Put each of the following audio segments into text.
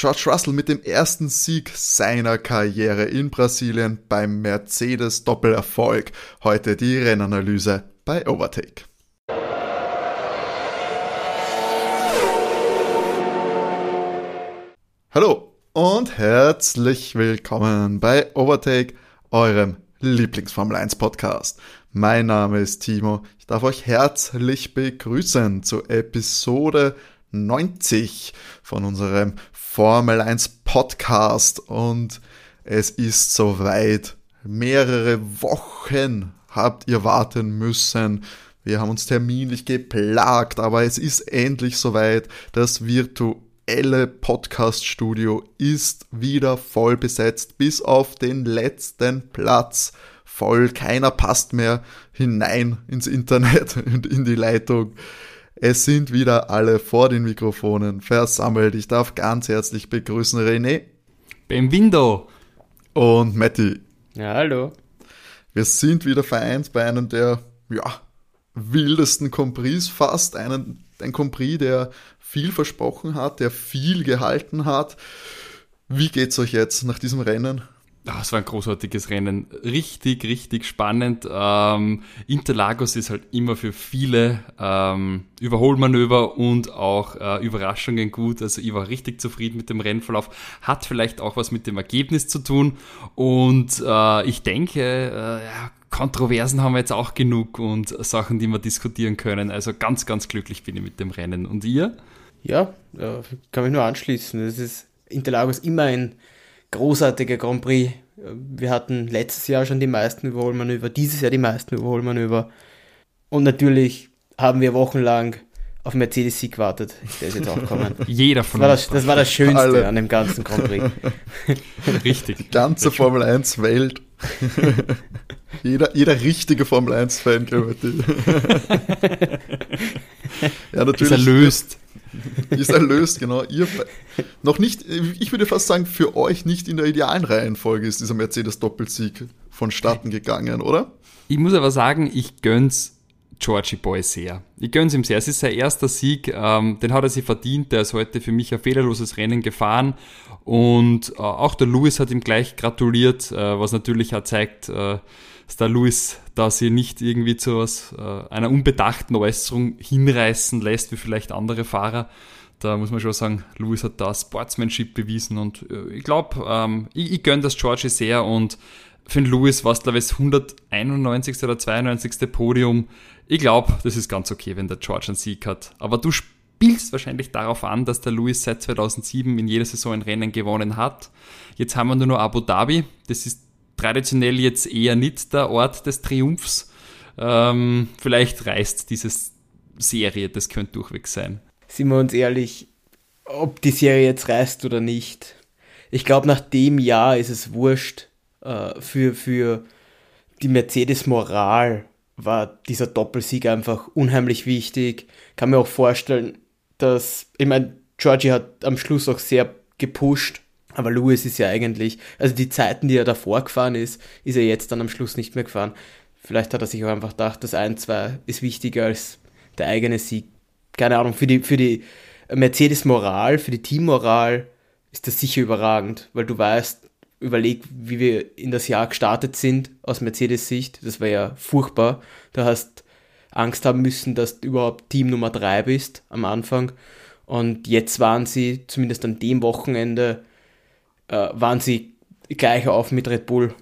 George Russell mit dem ersten Sieg seiner Karriere in Brasilien beim Mercedes Doppelerfolg. Heute die Rennanalyse bei Overtake. Hallo und herzlich willkommen bei Overtake, eurem Lieblingsformel 1 Podcast. Mein Name ist Timo. Ich darf euch herzlich begrüßen zu Episode 90 von unserem Formel 1 Podcast und es ist soweit. Mehrere Wochen habt ihr warten müssen. Wir haben uns terminlich geplagt, aber es ist endlich soweit. Das virtuelle Podcast-Studio ist wieder voll besetzt, bis auf den letzten Platz. Voll, keiner passt mehr hinein ins Internet und in die Leitung. Es sind wieder alle vor den Mikrofonen versammelt. Ich darf ganz herzlich begrüßen René. Benvindo. Und Matti. Ja, hallo. Wir sind wieder vereint bei einem der, ja, wildesten Compris fast. Einen, ein Compris, der viel versprochen hat, der viel gehalten hat. Wie geht's euch jetzt nach diesem Rennen? Ah, es war ein großartiges Rennen. Richtig, richtig spannend. Ähm, Interlagos ist halt immer für viele ähm, Überholmanöver und auch äh, Überraschungen gut. Also ich war richtig zufrieden mit dem Rennverlauf. Hat vielleicht auch was mit dem Ergebnis zu tun. Und äh, ich denke, äh, ja, Kontroversen haben wir jetzt auch genug und Sachen, die wir diskutieren können. Also ganz, ganz glücklich bin ich mit dem Rennen. Und ihr? Ja, kann mich nur anschließen. Es ist Interlagos immer ein großartiger Grand Prix. Wir hatten letztes Jahr schon die meisten Überholmanöver, dieses Jahr die meisten Überholmanöver. Und natürlich haben wir wochenlang auf Mercedes-Sieg gewartet. Der ist jetzt auch gekommen. Jeder von das uns. Das, das war das Schönste Alle. an dem ganzen Grand Prix. Richtig. Die ganze Formel 1 Welt. jeder, jeder richtige Formel 1-Fan, glaube ich. ja, natürlich. Ist erlöst. ist erlöst, genau. Ihr noch nicht, ich würde fast sagen, für euch nicht in der idealen Reihenfolge ist dieser Mercedes-Doppelsieg vonstatten gegangen, oder? Ich muss aber sagen, ich gönn's Georgie Boy sehr. Ich gönn's ihm sehr. Es ist sein erster Sieg, ähm, den hat er sich verdient. Der ist heute für mich ein fehlerloses Rennen gefahren. Und äh, auch der Lewis hat ihm gleich gratuliert, äh, was natürlich auch zeigt, äh, dass der Lewis da sie nicht irgendwie zu was, äh, einer unbedachten Äußerung hinreißen lässt, wie vielleicht andere Fahrer. Da muss man schon sagen, Lewis hat da Sportsmanship bewiesen und äh, ich glaube, ähm, ich, ich gönne das Georgie sehr und für den Lewis war es, glaube ich, das 191. oder 92. Podium. Ich glaube, das ist ganz okay, wenn der George einen Sieg hat. Aber du spielst wahrscheinlich darauf an, dass der Lewis seit 2007 in jeder Saison ein Rennen gewonnen hat. Jetzt haben wir nur noch Abu Dhabi. Das ist traditionell jetzt eher nicht der Ort des Triumphs. Ähm, vielleicht reißt diese Serie, das könnte durchweg sein. Sind wir uns ehrlich, ob die Serie jetzt reißt oder nicht. Ich glaube, nach dem Jahr ist es wurscht. Äh, für, für die Mercedes-Moral war dieser Doppelsieg einfach unheimlich wichtig. Kann mir auch vorstellen, dass, ich meine, Georgie hat am Schluss auch sehr gepusht aber Lewis ist ja eigentlich, also die Zeiten, die er davor gefahren ist, ist er jetzt dann am Schluss nicht mehr gefahren. Vielleicht hat er sich auch einfach gedacht, das 1-2 ist wichtiger als der eigene Sieg. Keine Ahnung, für die, für die Mercedes-Moral, für die Teammoral ist das sicher überragend, weil du weißt, überleg, wie wir in das Jahr gestartet sind aus Mercedes-Sicht. Das war ja furchtbar. Du hast Angst haben müssen, dass du überhaupt Team Nummer 3 bist am Anfang. Und jetzt waren sie, zumindest an dem Wochenende, äh, waren sie gleich auf mit Red Bull.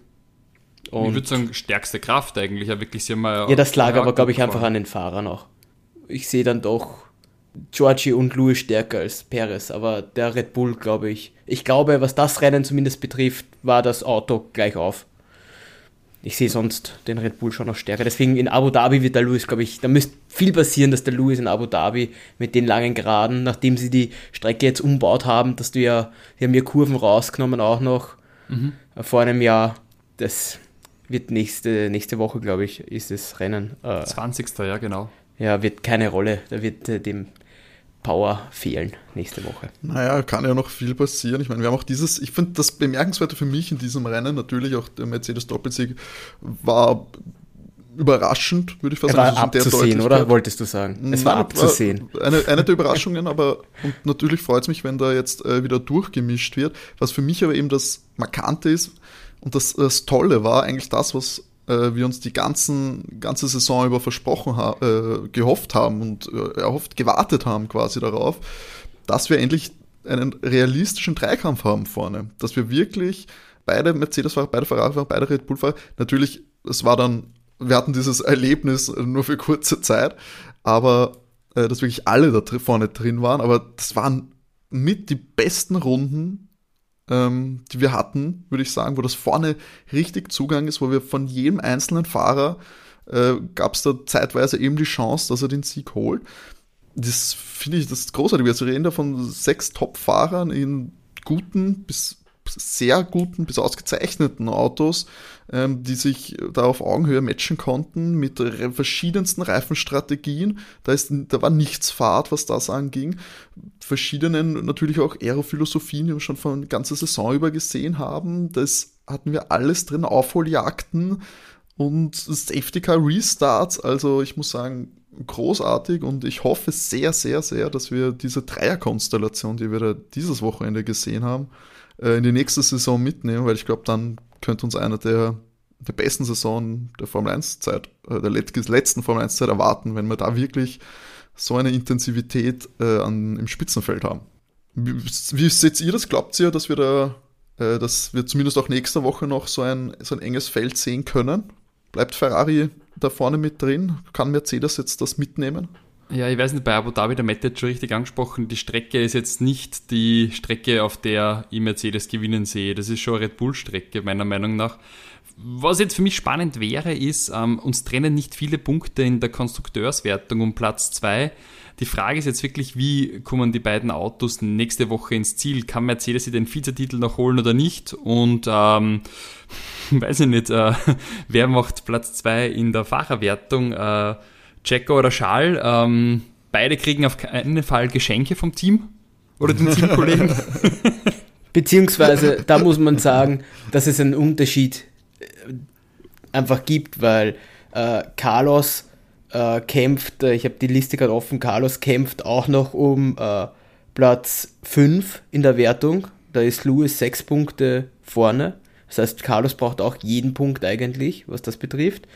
Und ich würde sagen, stärkste Kraft eigentlich. Ja, wirklich, sie haben ja, das lag aber, glaube ich, einfach an den Fahrern auch. Ich sehe dann doch Georgie und Louis stärker als Perez, aber der Red Bull, glaube ich. Ich glaube, was das Rennen zumindest betrifft, war das Auto gleich auf ich sehe sonst den Red Bull schon noch stärker. Deswegen in Abu Dhabi wird der Lewis, glaube ich, da müsste viel passieren, dass der Lewis in Abu Dhabi mit den langen Geraden, nachdem sie die Strecke jetzt umbaut haben, dass du ja, die haben ja Kurven rausgenommen auch noch mhm. vor einem Jahr. Das wird nächste, nächste Woche, glaube ich, ist das Rennen. Äh, 20. ja, genau. Ja, wird keine Rolle. Da wird äh, dem Power fehlen nächste Woche. Naja, kann ja noch viel passieren. Ich meine, wir haben auch dieses, ich finde das Bemerkenswerte für mich in diesem Rennen, natürlich auch der Mercedes Doppelsieg, war überraschend, würde ich fast war sagen. also in der abzusehen, oder? Wolltest du sagen? Es war Nein, abzusehen. war Eine, eine der Überraschungen, aber und natürlich freut es mich, wenn da jetzt äh, wieder durchgemischt wird. Was für mich aber eben das Markante ist und das, das Tolle war eigentlich das, was äh, wir uns die ganzen, ganze Saison über versprochen haben, äh, gehofft haben und äh, erhofft, gewartet haben quasi darauf, dass wir endlich einen realistischen Dreikampf haben vorne. Dass wir wirklich beide Mercedes-Fahrer, beide Ferrari-Fahrer, beide Red Bull-Fahrer, natürlich, es war dann, wir hatten dieses Erlebnis nur für kurze Zeit, aber äh, dass wirklich alle da vorne drin waren, aber das waren mit die besten Runden, ähm, die wir hatten, würde ich sagen, wo das vorne richtig Zugang ist, wo wir von jedem einzelnen Fahrer äh, gab es da zeitweise eben die Chance, dass er den Sieg holt. Das finde ich, das großartig. Wir reden da von sechs Top-Fahrern in guten bis sehr guten bis ausgezeichneten Autos, ähm, die sich da auf Augenhöhe matchen konnten mit verschiedensten Reifenstrategien. Da, ist, da war nichts Fahrt, was das anging. Verschiedenen natürlich auch Aerophilosophien, die wir schon von der ganzen Saison über gesehen haben. Das hatten wir alles drin, Aufholjagden und Safety Car Restarts. Also ich muss sagen, großartig und ich hoffe sehr, sehr, sehr, dass wir diese Dreierkonstellation, die wir da dieses Wochenende gesehen haben, äh, in die nächste Saison mitnehmen, weil ich glaube, dann könnte uns einer der, der besten Saison der Formel 1 Zeit, äh, der let- letzten Formel 1 Zeit erwarten, wenn wir da wirklich so eine Intensivität äh, an, im Spitzenfeld haben. Wie, wie seht ihr das? Glaubt ihr, dass wir da, äh, dass wir zumindest auch nächste Woche noch so ein, so ein enges Feld sehen können? Bleibt Ferrari da vorne mit drin? Kann Mercedes jetzt das mitnehmen? Ja, ich weiß nicht, bei Abu Dhabi, der Matt hat schon richtig angesprochen, die Strecke ist jetzt nicht die Strecke, auf der ich Mercedes gewinnen sehe. Das ist schon eine Red Bull-Strecke, meiner Meinung nach. Was jetzt für mich spannend wäre, ist, ähm, uns trennen nicht viele Punkte in der Konstrukteurswertung um Platz 2. Die Frage ist jetzt wirklich, wie kommen die beiden Autos nächste Woche ins Ziel? Kann Mercedes sich den Vizetitel noch holen oder nicht? Und ähm, weiß ich nicht, äh, wer macht Platz 2 in der Fahrerwertung? Äh, Checo oder Schal? Ähm, beide kriegen auf keinen Fall Geschenke vom Team oder den Teamkollegen. Beziehungsweise, da muss man sagen, dass es einen Unterschied äh, einfach gibt, weil äh, Carlos äh, kämpft, äh, ich habe die Liste gerade offen, Carlos kämpft auch noch um äh, Platz 5 in der Wertung. Da ist Lewis sechs Punkte vorne. Das heißt, Carlos braucht auch jeden Punkt eigentlich, was das betrifft.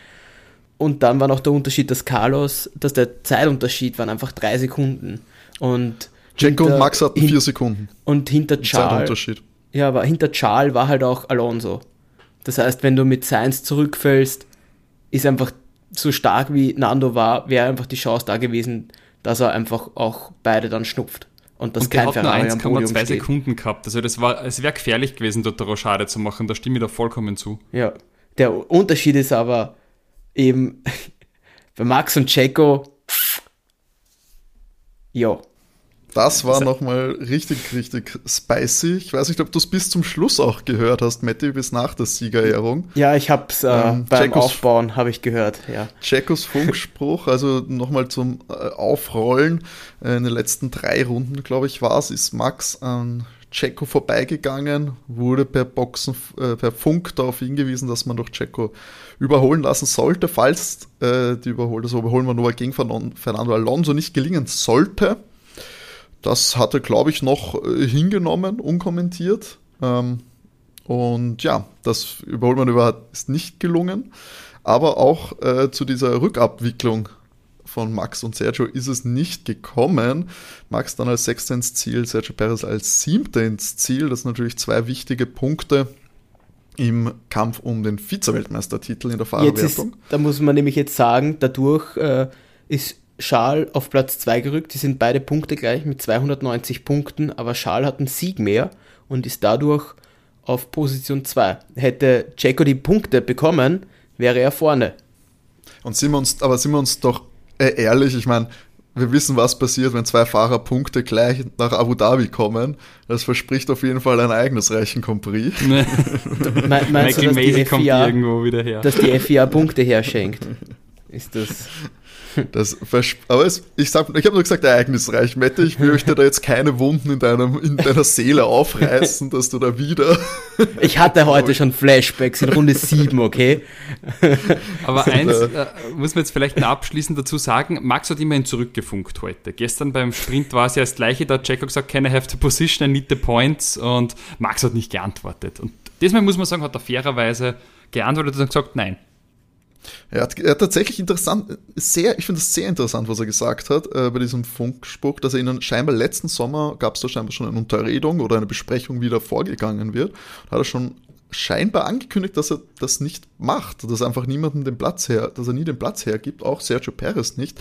Und dann war noch der Unterschied, dass Carlos, dass der Zeitunterschied waren einfach drei Sekunden. Und Checo und Max hatten hin- vier Sekunden Und hinter Charles, Zeitunterschied. ja, aber hinter Charles war halt auch Alonso. Das heißt, wenn du mit Sainz zurückfällst, ist einfach so stark wie Nando war, wäre einfach die Chance da gewesen, dass er einfach auch beide dann schnupft. Und dass Und kein hat nur Ferrari am 1,2 Podium steht. Sekunden gehabt. Also das war, es wäre gefährlich gewesen, dort der Rochade zu machen. Da stimme ich da vollkommen zu. Ja. Der Unterschied ist aber eben bei Max und Checo, ja, Das war Also- nochmal richtig, richtig spicy. Ich weiß nicht, ob du es bis zum Schluss auch gehört hast, Matti, bis nach der Siegerehrung. ja, ich hab's äh, Ähm, beim Checos- Aufbauen, habe ich gehört, ja. Checos Funkspruch, also nochmal zum äh, Aufrollen. Äh, in den letzten drei Runden, glaube ich, war es, ist Max an Checo vorbeigegangen, wurde per Boxen, äh, per Funk darauf hingewiesen, dass man doch Checo überholen lassen sollte, falls äh, die Überhol das Überholen Manöver gegen Fernan- Fernando Alonso nicht gelingen sollte. Das hat er, glaube ich, noch äh, hingenommen, unkommentiert. Ähm, und ja, das Überholmanöver ist nicht gelungen. Aber auch äh, zu dieser Rückabwicklung von Max und Sergio ist es nicht gekommen. Max dann als Sechster ins Ziel, Sergio Perez als Siebter ins Ziel. Das sind natürlich zwei wichtige Punkte im Kampf um den Vize-Weltmeistertitel in der Fahrerwertung. da muss man nämlich jetzt sagen, dadurch äh, ist Charles auf Platz 2 gerückt. Die sind beide Punkte gleich mit 290 Punkten, aber Charles hat einen Sieg mehr und ist dadurch auf Position 2. Hätte Checo die Punkte bekommen, wäre er vorne. Und sind wir uns, aber sind wir uns doch äh, ehrlich, ich meine, wir wissen, was passiert, wenn zwei Fahrer Punkte gleich nach Abu Dhabi kommen. Das verspricht auf jeden Fall ein ereignisreichen Grand Prix. Me meinst du, Michael dass Macy die, kommt FIA, irgendwo wieder her. dass die FIA Punkte herschenkt? Ist das. Das aber es, ich, sag, ich habe nur gesagt, ereignisreich. Mette, ich möchte da jetzt keine Wunden in, deinem, in deiner Seele aufreißen, dass du da wieder. Ich hatte heute schon Flashbacks in Runde 7, okay? Aber eins äh, muss man jetzt vielleicht abschließend dazu sagen: Max hat immerhin zurückgefunkt heute. Gestern beim Sprint war es ja das Gleiche, da hat Jacko gesagt, can I have the position, I need the points und Max hat nicht geantwortet. Und diesmal muss man sagen, hat er fairerweise geantwortet und gesagt, nein, er hat, er hat tatsächlich interessant, sehr, ich finde es sehr interessant, was er gesagt hat äh, bei diesem Funkspruch, dass er ihnen scheinbar letzten Sommer gab es da scheinbar schon eine Unterredung oder eine Besprechung, wie da vorgegangen wird. Da hat er schon scheinbar angekündigt, dass er das nicht macht, dass er einfach niemanden den Platz her, dass er nie den Platz hergibt, auch Sergio Perez nicht.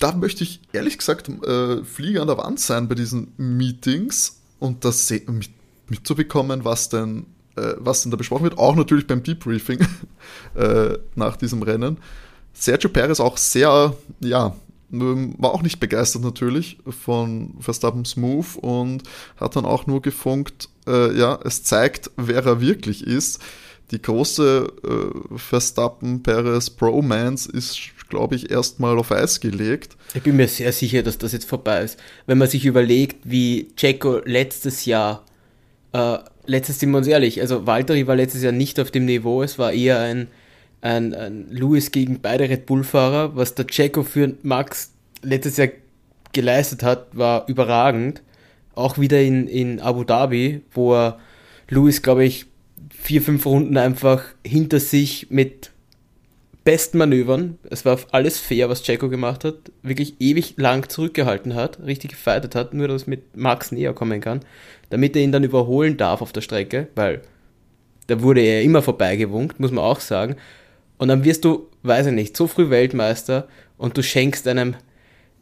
Da möchte ich ehrlich gesagt äh, Flieger an der Wand sein bei diesen Meetings und das mit, mitzubekommen, was denn äh, was denn da besprochen wird, auch natürlich beim Debriefing äh, nach diesem Rennen. Sergio Perez auch sehr, ja, ähm, war auch nicht begeistert natürlich von Verstappens Move und hat dann auch nur gefunkt, äh, ja, es zeigt, wer er wirklich ist. Die große äh, Verstappen-Perez-Bromance ist, glaube ich, erstmal auf Eis gelegt. Ich bin mir sehr sicher, dass das jetzt vorbei ist. Wenn man sich überlegt, wie Checo letztes Jahr äh, letztes sind wir uns ehrlich, also Valtteri war letztes Jahr nicht auf dem Niveau, es war eher ein, ein, ein Lewis gegen beide Red Bull-Fahrer. Was der Checo für Max letztes Jahr geleistet hat, war überragend. Auch wieder in, in Abu Dhabi, wo er Lewis, glaube ich, vier, fünf Runden einfach hinter sich mit besten Manövern. Es war alles fair, was Checo gemacht hat. Wirklich ewig lang zurückgehalten hat, richtig gefeitet hat, nur dass mit Max näher kommen kann damit er ihn dann überholen darf auf der Strecke, weil da wurde er immer vorbeigewunkt, muss man auch sagen. Und dann wirst du, weiß ich nicht, so früh Weltmeister und du schenkst deinem,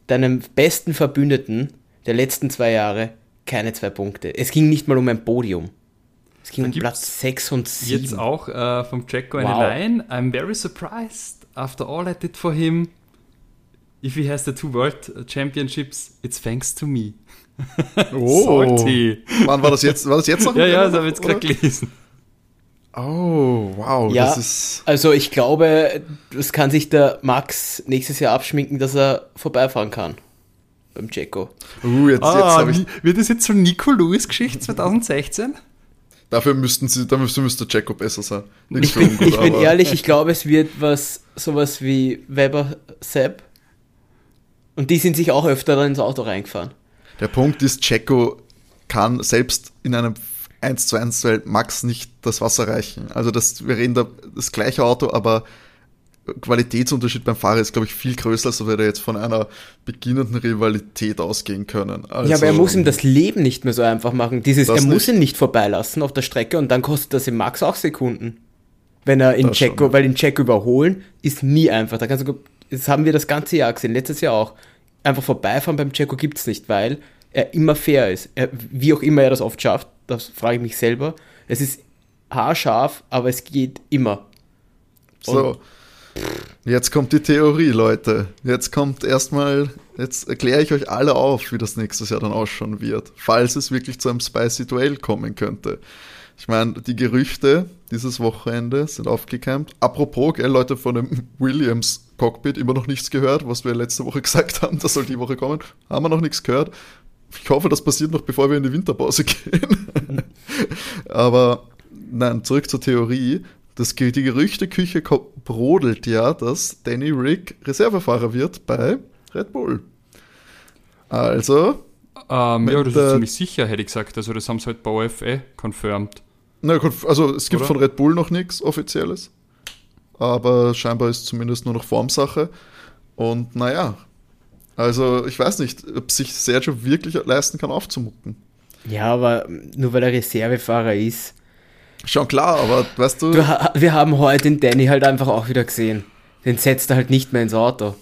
deinem besten Verbündeten der letzten zwei Jahre keine zwei Punkte. Es ging nicht mal um ein Podium. Es ging da um Platz 6 und 7. Jetzt auch äh, vom Jacko wow. eine Line. I'm very surprised after all I did for him. If he has the two World Championships, it's thanks to me. Oh. Salty. Wann war das jetzt? War das jetzt noch? ja, ja, das habe ich jetzt gerade gelesen. Oh, wow. Ja, also ich glaube, das kann sich der Max nächstes Jahr abschminken, dass er vorbeifahren kann. Beim Jacko. Uh, jetzt, ah, jetzt ich... Wird das jetzt so Nico Lewis Geschichte 2016? Dafür müssten sie, dafür müsste Jacko besser sein. ich bin, ich bin ehrlich, ich glaube, es wird was, sowas wie Weber Sepp. Und die sind sich auch öfter dann ins Auto reingefahren. Der Punkt ist, Checo kann selbst in einem 1 zu 1 Duell Max nicht das Wasser reichen. Also das, wir reden da das gleiche Auto, aber Qualitätsunterschied beim Fahrer ist, glaube ich, viel größer, als wir da jetzt von einer beginnenden Rivalität ausgehen können. Also, ja, aber er muss ihm das Leben nicht mehr so einfach machen. Dieses, er muss ihn nicht vorbeilassen auf der Strecke und dann kostet das im Max auch Sekunden. Wenn er in Checo, weil in Checo überholen ist nie einfach. Da kannst du, das haben wir das ganze Jahr gesehen, letztes Jahr auch einfach vorbeifahren beim Checo gibt es nicht, weil er immer fair ist. Er, wie auch immer er das oft schafft, das frage ich mich selber. Es ist haarscharf, aber es geht immer. Und so, jetzt kommt die Theorie, Leute. Jetzt kommt erstmal, jetzt erkläre ich euch alle auf, wie das nächstes Jahr dann ausschauen wird, falls es wirklich zu einem Spicy Duell kommen könnte. Ich meine, die Gerüchte dieses Wochenende sind aufgekeimt. Apropos, gell, Leute von dem Williams Cockpit immer noch nichts gehört, was wir letzte Woche gesagt haben, das soll die Woche kommen. Haben wir noch nichts gehört. Ich hoffe, das passiert noch, bevor wir in die Winterpause gehen. Aber nein, zurück zur Theorie. Das, die Gerüchteküche brodelt ja, dass Danny Rick Reservefahrer wird bei Red Bull. Also. Ähm, ja, das ist ziemlich sicher, hätte ich gesagt. Also, das haben sie halt bei OFE confirmed. Na gut, also es gibt Oder? von Red Bull noch nichts Offizielles aber scheinbar ist zumindest nur noch Formsache. Und naja, also ich weiß nicht, ob sich Sergio wirklich leisten kann, aufzumucken. Ja, aber nur weil er Reservefahrer ist. Schon klar, aber weißt du. du wir haben heute den Danny halt einfach auch wieder gesehen. Den setzt er halt nicht mehr ins Auto.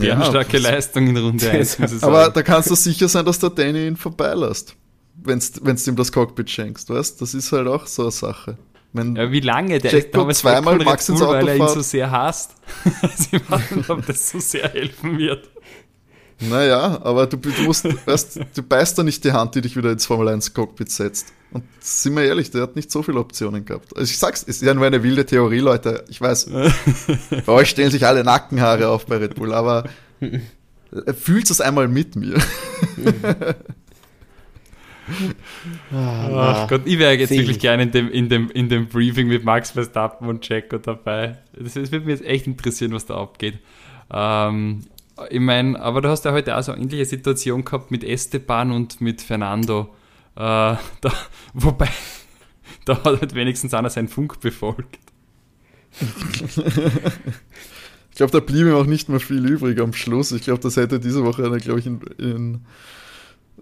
Ja, starke Leistung in Runde 1. aber da kannst du sicher sein, dass der Danny ihn vorbeilässt. Wenn du ihm das Cockpit schenkst, weißt Das ist halt auch so eine Sache. Wenn ja, wie lange? Der Jack ist zweimal Max ins Auto weil er ihn so sehr hasst. Sie warten, ob das so sehr helfen wird. Naja, aber du, du, musst, weißt, du beißt da nicht die Hand, die dich wieder ins Formel 1 Cockpit setzt. Und sind wir ehrlich, der hat nicht so viele Optionen gehabt. Also ich sag's, es ist ja nur eine wilde Theorie, Leute. Ich weiß, bei euch stellen sich alle Nackenhaare auf bei Red Bull, aber fühlt es einmal mit mir. Ach Gott, ich wäre jetzt Sehen. wirklich gerne in dem, in, dem, in dem Briefing mit Max Verstappen und Checo dabei. Das, das würde mich jetzt echt interessieren, was da abgeht. Ähm, ich meine, aber du hast ja heute auch so eine ähnliche Situation gehabt mit Esteban und mit Fernando. Äh, da, wobei, da hat halt wenigstens einer seinen Funk befolgt. ich glaube, da blieb ihm auch nicht mehr viel übrig am Schluss. Ich glaube, das hätte diese Woche, glaube ich, in, in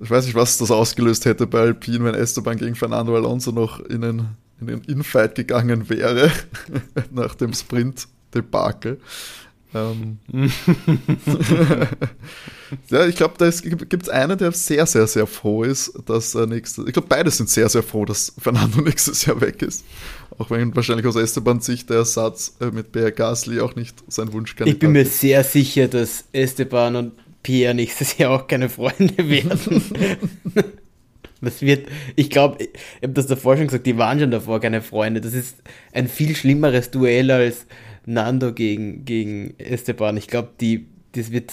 ich weiß nicht, was das ausgelöst hätte bei Alpine, wenn Esteban gegen Fernando Alonso noch in den, in den Infight gegangen wäre, nach dem Sprint-Debakel. Ähm. ja, ich glaube, da gibt es einen, der sehr, sehr, sehr froh ist, dass er nächstes. Ich glaube, beide sind sehr, sehr froh, dass Fernando nächstes Jahr weg ist. Auch wenn wahrscheinlich aus Esteban-Sicht der Ersatz äh, mit Pierre Gasly auch nicht sein Wunsch kann. Ich bin mir sehr sicher, dass Esteban und Pierre nächstes Jahr auch keine Freunde werden. Das wird, ich glaube, ich habe das davor schon gesagt, die waren schon davor keine Freunde. Das ist ein viel schlimmeres Duell als Nando gegen, gegen Esteban. Ich glaube, die, das wird,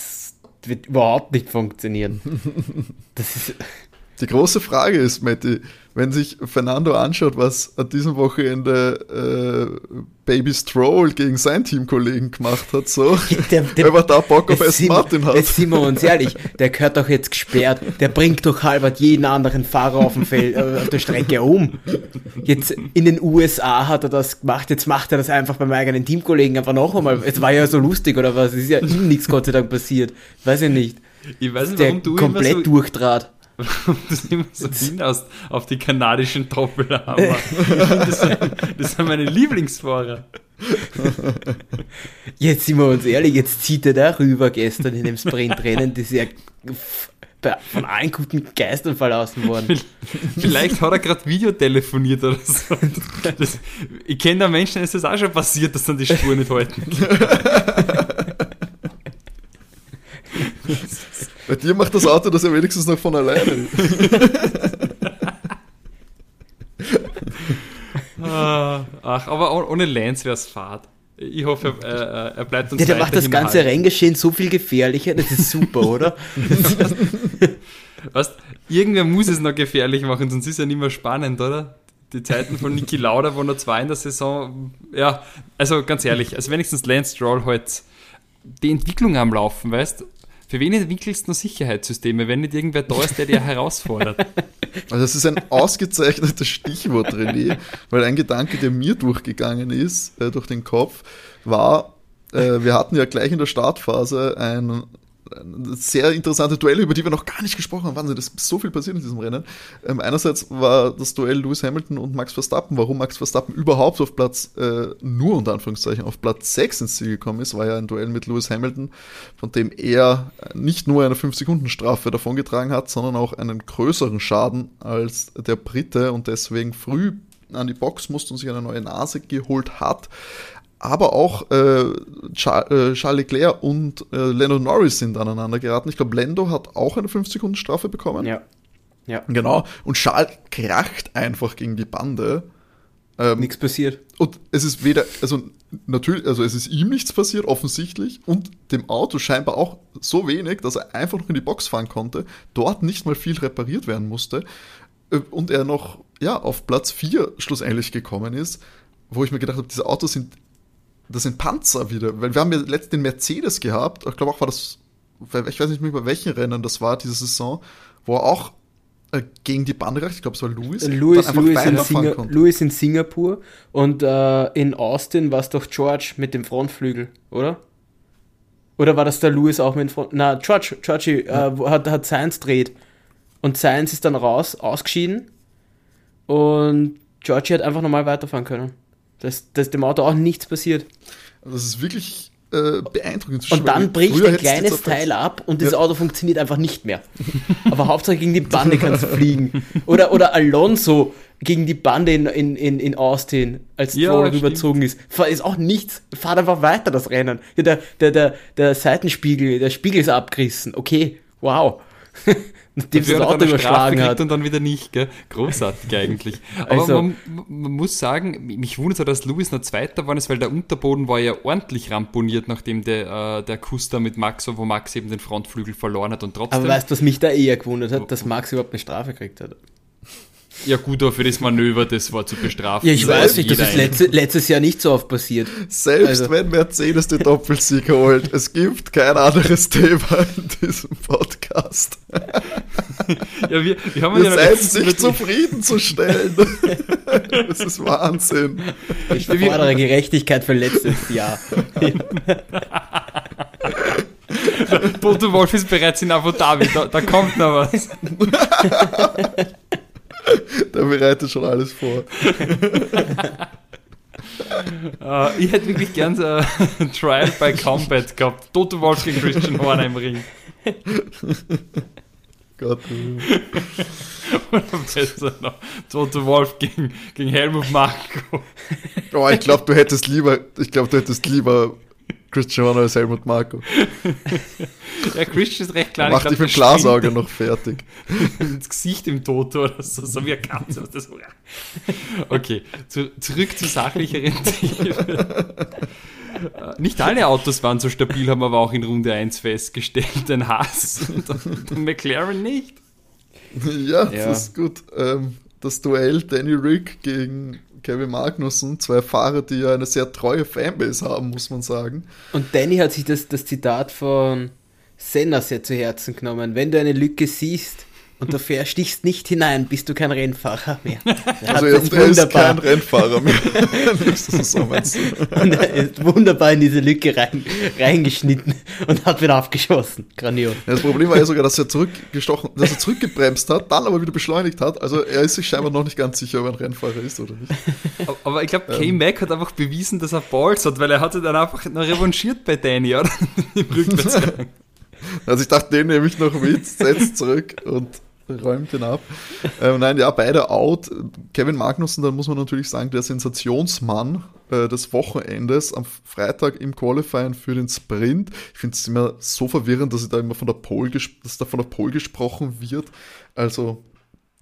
wird überhaupt nicht funktionieren. Das ist, die große Frage ist, Matti, wenn sich Fernando anschaut, was an diesem Wochenende äh, Baby Stroll gegen seinen Teamkollegen gemacht hat, so, der, der, wenn man da Bock auf Aston Martin hat. Jetzt sind wir uns ehrlich, der gehört doch jetzt gesperrt, der bringt doch halbert jeden anderen Fahrer auf, dem Feld, äh, auf der Strecke um. Jetzt in den USA hat er das gemacht, jetzt macht er das einfach beim eigenen Teamkollegen einfach noch einmal. Es war ja so lustig, oder was? Es ist ja ihm nichts Gott sei Dank passiert. Weiß ich nicht. Ich weiß nicht, warum der du komplett so durchtrat warum du immer so hinaus auf die kanadischen Doppelhammer. das, das sind meine Lieblingsfahrer. Jetzt sind wir uns ehrlich, jetzt zieht er da rüber gestern in dem Sprintrennen, das ist ja von allen guten Geistern verlassen worden. Vielleicht hat er gerade Videotelefoniert oder so. Das, ich kenne da Menschen, ist das auch schon passiert, dass dann die Spur nicht halten. Bei dir macht das Auto das ja wenigstens noch von alleine. Ah, ach, aber ohne Lance wäre es Fahrt. Ich hoffe, er, er bleibt uns ja, Der macht das ganze Renngeschehen so viel gefährlicher, das ist super, oder? weißt, irgendwer muss es noch gefährlich machen, sonst ist es ja nicht mehr spannend, oder? Die Zeiten von Niki Lauda, wo nur zwei in der Saison, ja, also ganz ehrlich, also wenigstens Lance Stroll halt die Entwicklung am Laufen, weißt für wen entwickelst du Sicherheitssysteme, wenn nicht irgendwer da ist, der dir herausfordert? Also das ist ein ausgezeichnetes Stichwort, René, weil ein Gedanke, der mir durchgegangen ist, äh, durch den Kopf, war, äh, wir hatten ja gleich in der Startphase ein sehr interessante Duelle, über die wir noch gar nicht gesprochen haben. Wahnsinn, das ist so viel passiert in diesem Rennen. Ähm, einerseits war das Duell Lewis Hamilton und Max Verstappen. Warum Max Verstappen überhaupt auf Platz, äh, nur unter Anführungszeichen, auf Platz 6 ins Ziel gekommen ist, war ja ein Duell mit Lewis Hamilton, von dem er nicht nur eine 5-Sekunden-Strafe davongetragen hat, sondern auch einen größeren Schaden als der Brite und deswegen früh an die Box musste und sich eine neue Nase geholt hat aber auch äh, äh, Charles Leclerc und äh, Lando Norris sind aneinander geraten. Ich glaube, Lando hat auch eine 5-Sekunden-Strafe bekommen. Ja. ja. Genau. Und Charles kracht einfach gegen die Bande. Ähm, nichts passiert. Und es ist weder, also natürlich, also es ist ihm nichts passiert, offensichtlich, und dem Auto scheinbar auch so wenig, dass er einfach noch in die Box fahren konnte, dort nicht mal viel repariert werden musste äh, und er noch ja, auf Platz 4 schlussendlich gekommen ist, wo ich mir gedacht habe, diese Autos sind das sind Panzer wieder, weil wir haben ja letztens den Mercedes gehabt, ich glaube auch war das, ich weiß nicht mehr bei welchen Rennen das war, diese Saison, wo er auch äh, gegen die Bande reicht, ich glaube es war Louis. Louis, Louis, in, Singa Louis in Singapur und äh, in Austin war es doch George mit dem Frontflügel, oder? Oder war das der Louis auch mit dem Front? Na, George, Georgie ja. äh, hat, hat Science dreht. Und Science ist dann raus, ausgeschieden. Und Georgie hat einfach normal weiterfahren können. Dass, dass dem Auto auch nichts passiert. Das ist wirklich äh, beeindruckend. Und dann bricht ein kleines Teil ab und das ja. Auto funktioniert einfach nicht mehr. Aber Hauptsache gegen die Bande kann es fliegen. Oder, oder Alonso gegen die Bande in, in, in, in Austin, als ja, Stroll rüberzogen ist. Ist auch nichts. Fahrt einfach weiter das Rennen. Ja, der, der, der, der Seitenspiegel, der Spiegel ist abgerissen. Okay, wow. Sie das Auto überschlagen hat. und dann wieder nicht, gell? Großartig eigentlich. Aber Also- man, man muss sagen, mich wundert, dass Lewis noch Zweiter geworden ist, weil der Unterboden war ja ordentlich ramponiert, nachdem der, äh, der Kuss da mit Max, wo Max eben den Frontflügel verloren hat und trotzdem. Aber weißt du, was mich da eher gewundert hat, dass Max überhaupt eine Strafe gekriegt hat? Ja gut, aber für das Manöver, das war zu bestrafen. Ja, ich weiß nicht, das ist letzte, letztes Jahr nicht so oft passiert. Selbst Also- wenn Mercedes den Doppelsieg holt, es gibt kein anderes Thema in diesem Podcast. Ja, wir, wir haben Ihr ja noch seid sich die- zufriedenzustellen. Das ist Wahnsinn. Ich fordere Gerechtigkeit für letztes Jahr. Toto Wolf ist bereits in Abu Dhabi, da, da kommt noch was. Der bereitet schon alles vor. Äh, ich hätte wirklich gern so ein Trial by Combat gehabt. Toto Wolf gegen Christian Horner im Ring. Gott. Oder besser noch, Toto Wolf gegen, gegen Helmut Marko. Oh, ich glaube, du hättest lieber, ich glaube, du hättest lieber Christian Horner als Helmut Marko. Ja, Christian ist recht klein. Mach ich dich mit Glasauge noch fertig. ins Gesicht im Toto oder so, so wie eine Katze. Das okay, zu, zurück zu sachlicheren Themen. Äh, Nicht alle Autos waren so stabil, haben wir aber auch in Runde 1 festgestellt. Den Haas und den McLaren nicht. Ja, Ja. das ist gut. Ähm, das Duell Danny Rick gegen Kevin Magnussen, zwei Fahrer, die ja eine sehr treue Fanbase haben, muss man sagen. Und Danny hat sich das, das Zitat von Senna sehr zu Herzen genommen. Wenn du eine Lücke siehst und du fährst, stichst nicht hinein, bist du kein Rennfahrer mehr. Er Also jetzt, er ist kein Rennfahrer mehr. Und er ist wunderbar in diese Lücke rein, reingeschnitten und hat wieder aufgeschossen. Grandios. Ja, das Problem war ja sogar, dass er zurückgestochen, dass er zurückgebremst hat, dann aber wieder beschleunigt hat. Also er ist sich scheinbar noch nicht ganz sicher, ob er ein Rennfahrer ist oder nicht. Aber- Aber ich glaube, K-Mac hat einfach bewiesen, dass er Balls hat, weil er hatte dann einfach noch revanchiert bei Danny, oder? Im Rückwärtsgang. Also ich dachte, den nehme ich noch mit, setzt zurück und räumt ihn ab. Ähm, nein, ja, beide out. Kevin Magnussen, da muss man natürlich sagen, der Sensationsmann äh, des Wochenendes am Freitag im Qualifying für den Sprint. Ich finde es immer so verwirrend, dass, ich da immer von der Pole dass da von der Pole gesprochen wird. Also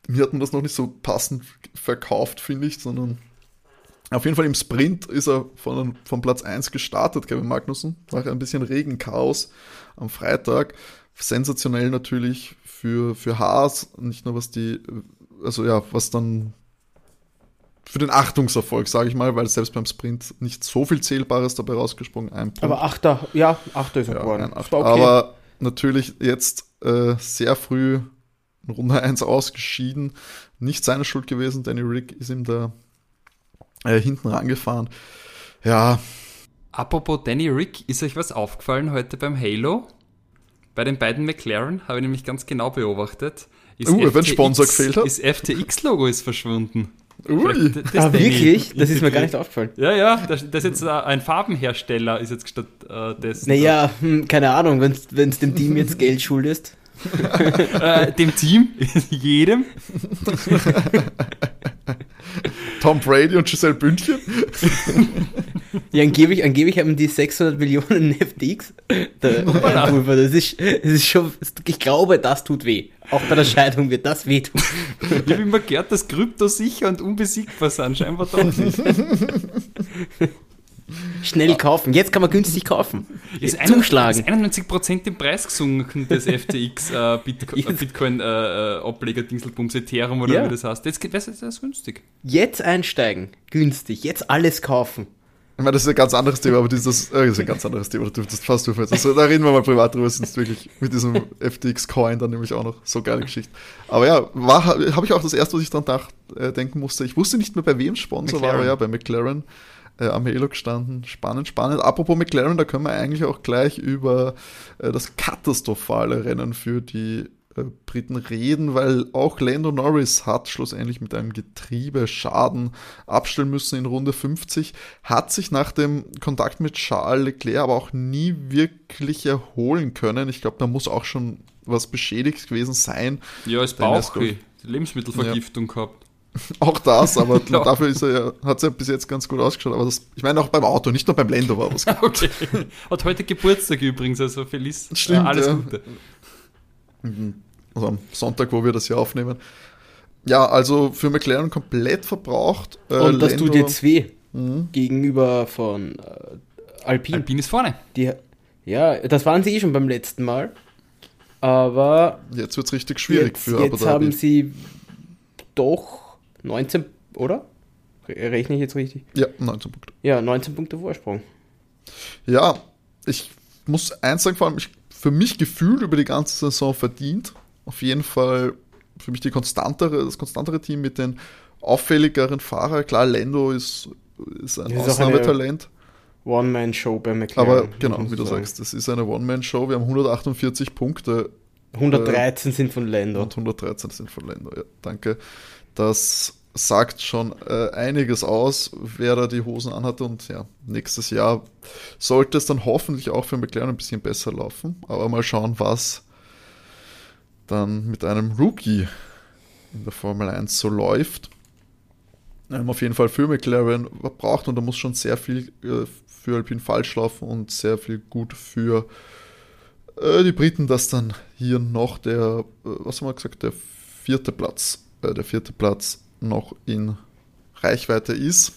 mir hat man das noch nicht so passend verkauft, finde ich, sondern auf jeden Fall im Sprint ist er von, von Platz 1 gestartet, Kevin Magnussen. Nach ein bisschen Regenchaos am Freitag. Sensationell natürlich für, für Haas, nicht nur was die, also ja, was dann für den Achtungserfolg, sage ich mal, weil selbst beim Sprint nicht so viel Zählbares dabei rausgesprungen. Ein Punkt. Aber Achter, ja, Achter ist er Ja, geworden. ein Das Acht. war okay. Aber natürlich jetzt äh, sehr früh in Runde 1 ausgeschieden. Nicht seine Schuld gewesen. Danny Rick ist ihm da äh, hinten rangefahren. Ja, Apropos Danny Rick, ist euch was aufgefallen heute beim Halo? Bei den beiden McLaren habe ich nämlich ganz genau beobachtet. Ist Uh, wenn Sponsor gefehlt hat? Das FTX-Logo ist verschwunden. ui. Das ah, wirklich? Das ist mir gar nicht aufgefallen. Ja, ja, das, das ist jetzt äh, ein Farbenhersteller, ist jetzt statt äh, des. Naja, hm, keine Ahnung, wenn es dem Team jetzt Geld schuldest. Äh, dem Team, jedem. Tom Brady und Giselle Bündchen. Ja, angeblich, angeblich haben die 600 Millionen FTX. Der Anrufer, das ist, das ist schon, ich glaube, das tut weh. Auch bei der Scheidung wird das wehtun. Ich habe immer gehört, dass Krypto sicher und unbesiegbar sind. Scheinbar doch nicht. Schnell kaufen. Jetzt kann man günstig kaufen. Ist Zuschlagen. Ist 91% im Preis gesunken, das FTX äh, äh, Bitcoin äh, äh, Ableger Dingselbums Ethereum oder Ja. wie das heißt. Jetzt geht das ist das günstig. Jetzt einsteigen. Günstig. Jetzt alles kaufen. Ich meine, das ist ein ganz anderes Thema, aber dieses, äh, das ist ein ganz anderes Thema, das fast du also, Da reden wir mal privat drüber, sonst wirklich mit diesem FTX-Coin dann nämlich auch noch so geile Geschichte. Aber ja, war, habe ich auch das erste, was ich dann dach, äh, denken musste. Ich wusste nicht mehr, bei wem Sponsor war, aber McLaren. ja, bei McLaren äh, am Halo gestanden. Spannend, spannend. Apropos McLaren, da können wir eigentlich auch gleich über äh, das katastrophale Rennen für die äh, Briten reden, weil auch Lando Norris hat schlussendlich mit einem Getriebeschaden abstellen müssen in Runde 50, hat sich nach dem Kontakt mit Charles Leclerc aber auch nie wirklich erholen können. Ich glaube, da muss auch schon was beschädigt gewesen sein. Ja, ist Bauchweh. Lebensmittelvergiftung gehabt. Auch das, aber Ja. dafür ist er ja, hat es ja bis jetzt ganz gut ausgeschaut. Aber das, ich meine auch beim Auto, nicht nur beim Lando war was. Okay. Hat heute Geburtstag übrigens, also Feliz. Stimmt, äh, alles ja. Gute. Also am Sonntag, wo wir das hier aufnehmen. Ja, also für McLaren komplett verbraucht. Äh, Und das Lando, tut jetzt weh. Mhm. Gegenüber von äh, Alpine. Alpine ist vorne. Die, ja, das waren sie eh schon beim letzten Mal. Aber. Jetzt wird es richtig schwierig jetzt, für Jetzt haben sie doch 19, oder? Rechne ich jetzt richtig? Ja, 19 Punkte. Ja, 19 Punkte Vorsprung. Ja, ich muss eins sagen, vor allem ich, für mich gefühlt über die ganze Saison verdient. Auf jeden Fall für mich die konstantere, das konstantere Team mit den auffälligeren Fahrern. Klar, Lando ist, ist ein das Ausnahmetalent. One-Man-Show bei McLaren. Aber genau, wie du sagen. sagst, das ist eine One-Man-Show. Wir haben 148 Punkte. 113 äh, sind von Lando. Und 113 sind von Lando, ja, danke. Das sagt schon äh, einiges aus, wer da die Hosen anhatte. Und ja, nächstes Jahr sollte es dann hoffentlich auch für McLaren ein bisschen besser laufen. Aber mal schauen, was dann mit einem Rookie in der Formel 1 so läuft. Ähm, auf jeden Fall für McLaren braucht und da muss schon sehr viel äh, für Alpine falsch laufen und sehr viel gut für äh, die Briten, dass dann hier noch der, äh, was haben wir gesagt, der vierte Platz, äh, der vierte Platz noch in Reichweite ist.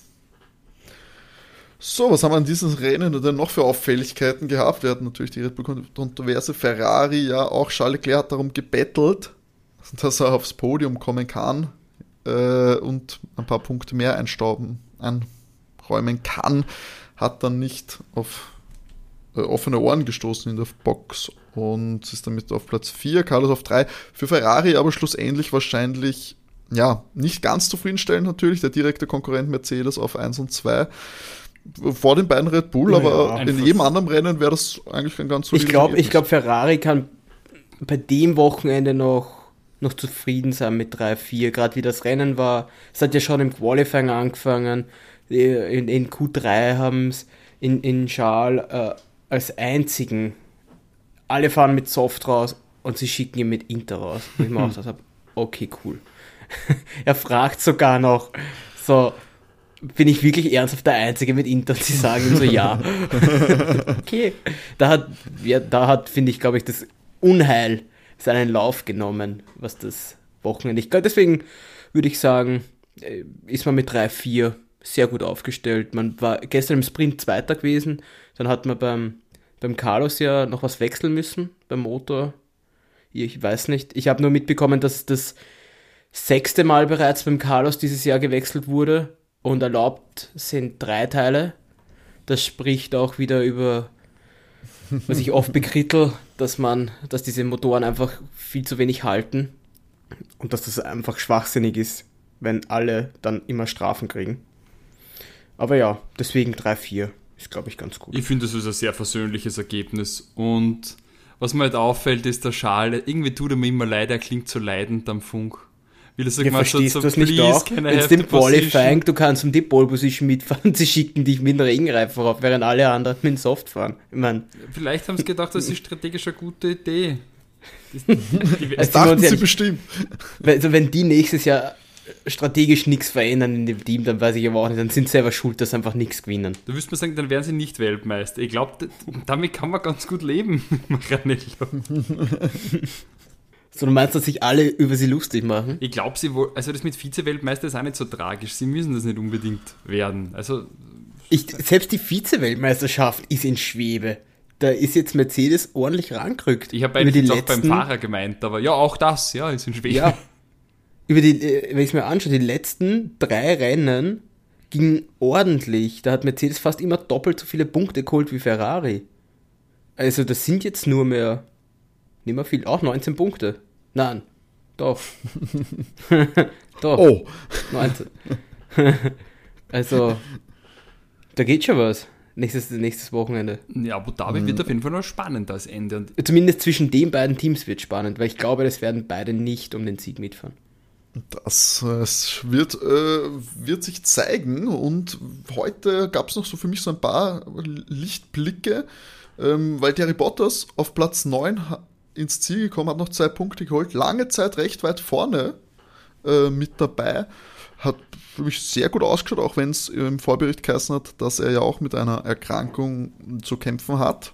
So, was haben wir an diesem Rennen denn noch für Auffälligkeiten gehabt? Wir hatten natürlich die Red Bull-Kontroverse. Ferrari, ja, auch Charles Leclerc hat darum gebettelt, dass er aufs Podium kommen kann äh, und ein paar Punkte mehr einstauben, einräumen kann. Hat dann nicht auf äh, offene Ohren gestoßen in der Box und ist damit auf Platz 4, Carlos auf 3. Für Ferrari aber schlussendlich wahrscheinlich ja, nicht ganz zufriedenstellend natürlich, der direkte Konkurrent Mercedes auf 1 und 2 vor den beiden Red Bull, ja, aber in jedem anderen Rennen wäre das eigentlich ein ganz Ich glaube, ich glaube, Ferrari kann bei dem Wochenende noch, noch zufrieden sein mit 3-4, gerade wie das Rennen war. Es hat ja schon im Qualifying angefangen, in, in Q3 haben es in, in Charles äh, als einzigen, alle fahren mit Soft raus und sie schicken ihn mit Inter raus. Und ich mir auch gesagt okay, cool. er fragt sogar noch, so, bin ich wirklich ernsthaft der Einzige mit Inter, die sagen ihm so ja. okay. Da hat, ja, da hat, finde ich, glaube ich, das Unheil seinen Lauf genommen, was das Wochenende. Ich deswegen würde ich sagen, äh, ist man mit 3-4 sehr gut aufgestellt. Man war gestern im Sprint Zweiter gewesen, dann hat man beim, beim Carlos ja noch was wechseln müssen, beim Motor. Ich weiß nicht. Ich habe nur mitbekommen, dass das sechste Mal bereits beim Carlos dieses Jahr gewechselt wurde und erlaubt sind drei Teile. Das spricht auch wieder über, was ich oft bekrittel, dass man, dass diese Motoren einfach viel zu wenig halten und dass das einfach schwachsinnig ist, wenn alle dann immer Strafen kriegen. Aber ja, deswegen 3-4 ist, glaube ich, ganz gut. Ich finde, das ist ein sehr versöhnliches Ergebnis und was mir halt auffällt, ist der Schale. Irgendwie tut er mir immer leid, er klingt so leidend am Funk. Wie du ja, verstehst so, so, das nicht auch? Wenn dem Qualifying, du kannst um die Pole Position mitfahren, sie schicken dich mit dem Regenreifen auf, während alle anderen mit dem Soft fahren. Ich mein, Vielleicht haben sie gedacht, das ist strategisch eine gute Idee. Das, die, das dachten sie bestimmt. Also wenn die nächstes Jahr strategisch nichts verändern in dem Team, dann weiß ich aber auch nicht, dann sind sie selber schuld, dass sie einfach nichts gewinnen. Da wüsste man sagen, dann wären sie nicht Weltmeister. Ich glaube, damit kann man ganz gut leben, Maranello. So, du meinst, dass sich alle über sie lustig machen? Ich glaube, sie wohl, also das mit Vize-Weltmeister ist auch nicht so tragisch. Sie müssen das nicht unbedingt werden. Also. Ich, selbst die Vize-Weltmeisterschaft ist in Schwebe. Da ist jetzt Mercedes ordentlich rangerückt. Ich habe eigentlich auch beim Fahrer gemeint, aber ja, auch das, ja, ist in Schwebe. Ja. Über die, äh, wenn ich es mir anschaue, die letzten drei Rennen gingen ordentlich. Da hat Mercedes fast immer doppelt so viele Punkte geholt wie Ferrari. Also das sind jetzt nur mehr, nicht mehr viel, auch 19 Punkte. Nein, doch. doch. Oh. 19. also, da geht schon was. Nächstes, nächstes Wochenende. Ja, Abu Dhabi mhm. wird auf jeden Fall noch spannend als Ende. Und Zumindest zwischen den beiden Teams wird spannend, weil ich glaube, das werden beide nicht um den Sieg mitfahren. Das äh, wird, äh, wird sich zeigen und heute gab es noch so für mich so ein paar Lichtblicke, ähm, weil Harry Bottas auf Platz 9 ins Ziel gekommen, hat noch zwei Punkte geholt, lange Zeit recht weit vorne äh, mit dabei. Hat für mich sehr gut ausgeschaut, auch wenn es im Vorbericht geheißen hat, dass er ja auch mit einer Erkrankung zu kämpfen hat.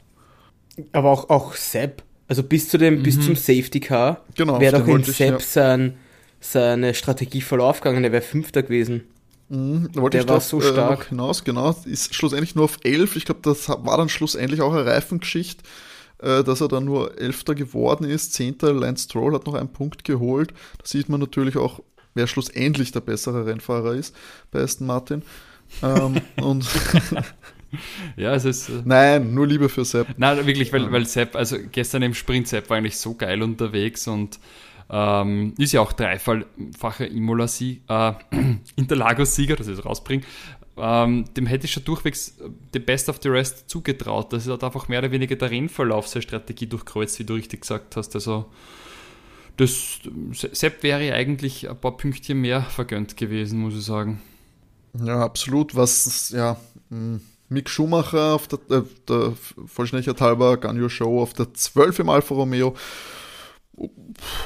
Aber auch, auch Sepp Also bis zu dem, mhm. bis zum Safety Car genau, wäre doch in Sepp ja. sein, seine Strategie voll aufgegangen, der wäre Fünfter gewesen. Mhm, da wollte der ich war so stark. Äh, hinaus, genau. Ist schlussendlich nur auf 11. Ich glaube, das war dann schlussendlich auch eine Reifengeschichte, dass er dann nur Elfter geworden ist. Zehnter, Lance Stroll hat noch einen Punkt geholt. Da sieht man natürlich auch, wer schlussendlich der bessere Rennfahrer ist bei Aston Martin. ähm, und ja, es ist. Äh Nein, nur Liebe für Sepp. Nein, wirklich, weil, weil Sepp, also gestern im Sprint Sepp war eigentlich so geil unterwegs und ähm, ist ja auch dreifacher Imola-Sieg, äh, Interlagos-Sieger, dass ich es rausbringe. Ähm, dem hätte ich schon durchwegs the best of the rest zugetraut. Das hat einfach mehr oder weniger der Rennverlauf seine Strategie durchkreuzt, wie du richtig gesagt hast. Also, das Sepp wäre eigentlich ein paar Pünktchen mehr vergönnt gewesen, muss ich sagen. Ja, absolut. Was, ja, hm, Mick Schumacher auf der, äh, der Vollständigkeit halber, Ganyo Show auf der 12 im Alfa Romeo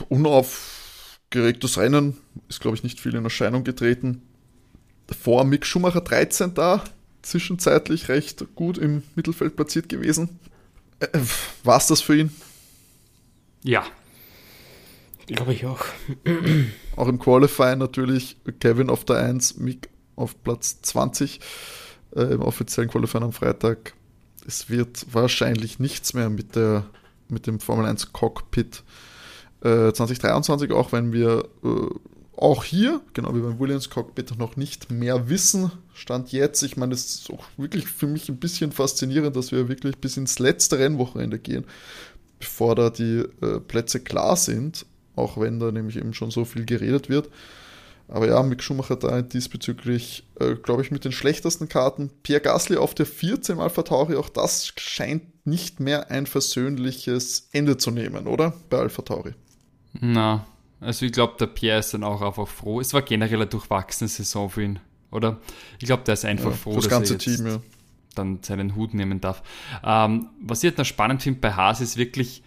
unaufgeregtes Rennen, ist glaube ich nicht viel in Erscheinung getreten. Vor Mick Schumacher 13 da, zwischenzeitlich recht gut im Mittelfeld platziert gewesen. Äh, War es das für ihn? Ja. Glaube ich auch. auch im Qualifying natürlich Kevin auf der 1, Mick auf Platz 20 äh, im offiziellen Qualifying am Freitag. Es wird wahrscheinlich nichts mehr mit, der, mit dem Formel 1 Cockpit 2023, äh, auch wenn wir äh, auch hier, genau wie beim Williams Cockpit, noch nicht mehr wissen. Stand jetzt, ich meine, es ist auch wirklich für mich ein bisschen faszinierend, dass wir wirklich bis ins letzte Rennwochenende gehen, bevor da die äh, Plätze klar sind, auch wenn da nämlich eben schon so viel geredet wird. Aber ja, Mick Schumacher da diesbezüglich, äh, glaube ich, mit den schlechtesten Karten. Pierre Gasly auf der 14 Mal Tauri, auch das scheint nicht mehr ein versöhnliches Ende zu nehmen, oder? Bei Alpha Tauri. Na, also ich glaube, der Pierre ist dann auch einfach froh. Es war generell eine durchwachsene Saison für ihn, oder? Ich glaube, der ist einfach ja, froh, das dass ganze er jetzt Team, ja. dann seinen Hut nehmen darf. Ähm, was ich jetzt noch spannend finde bei Haas ist wirklich,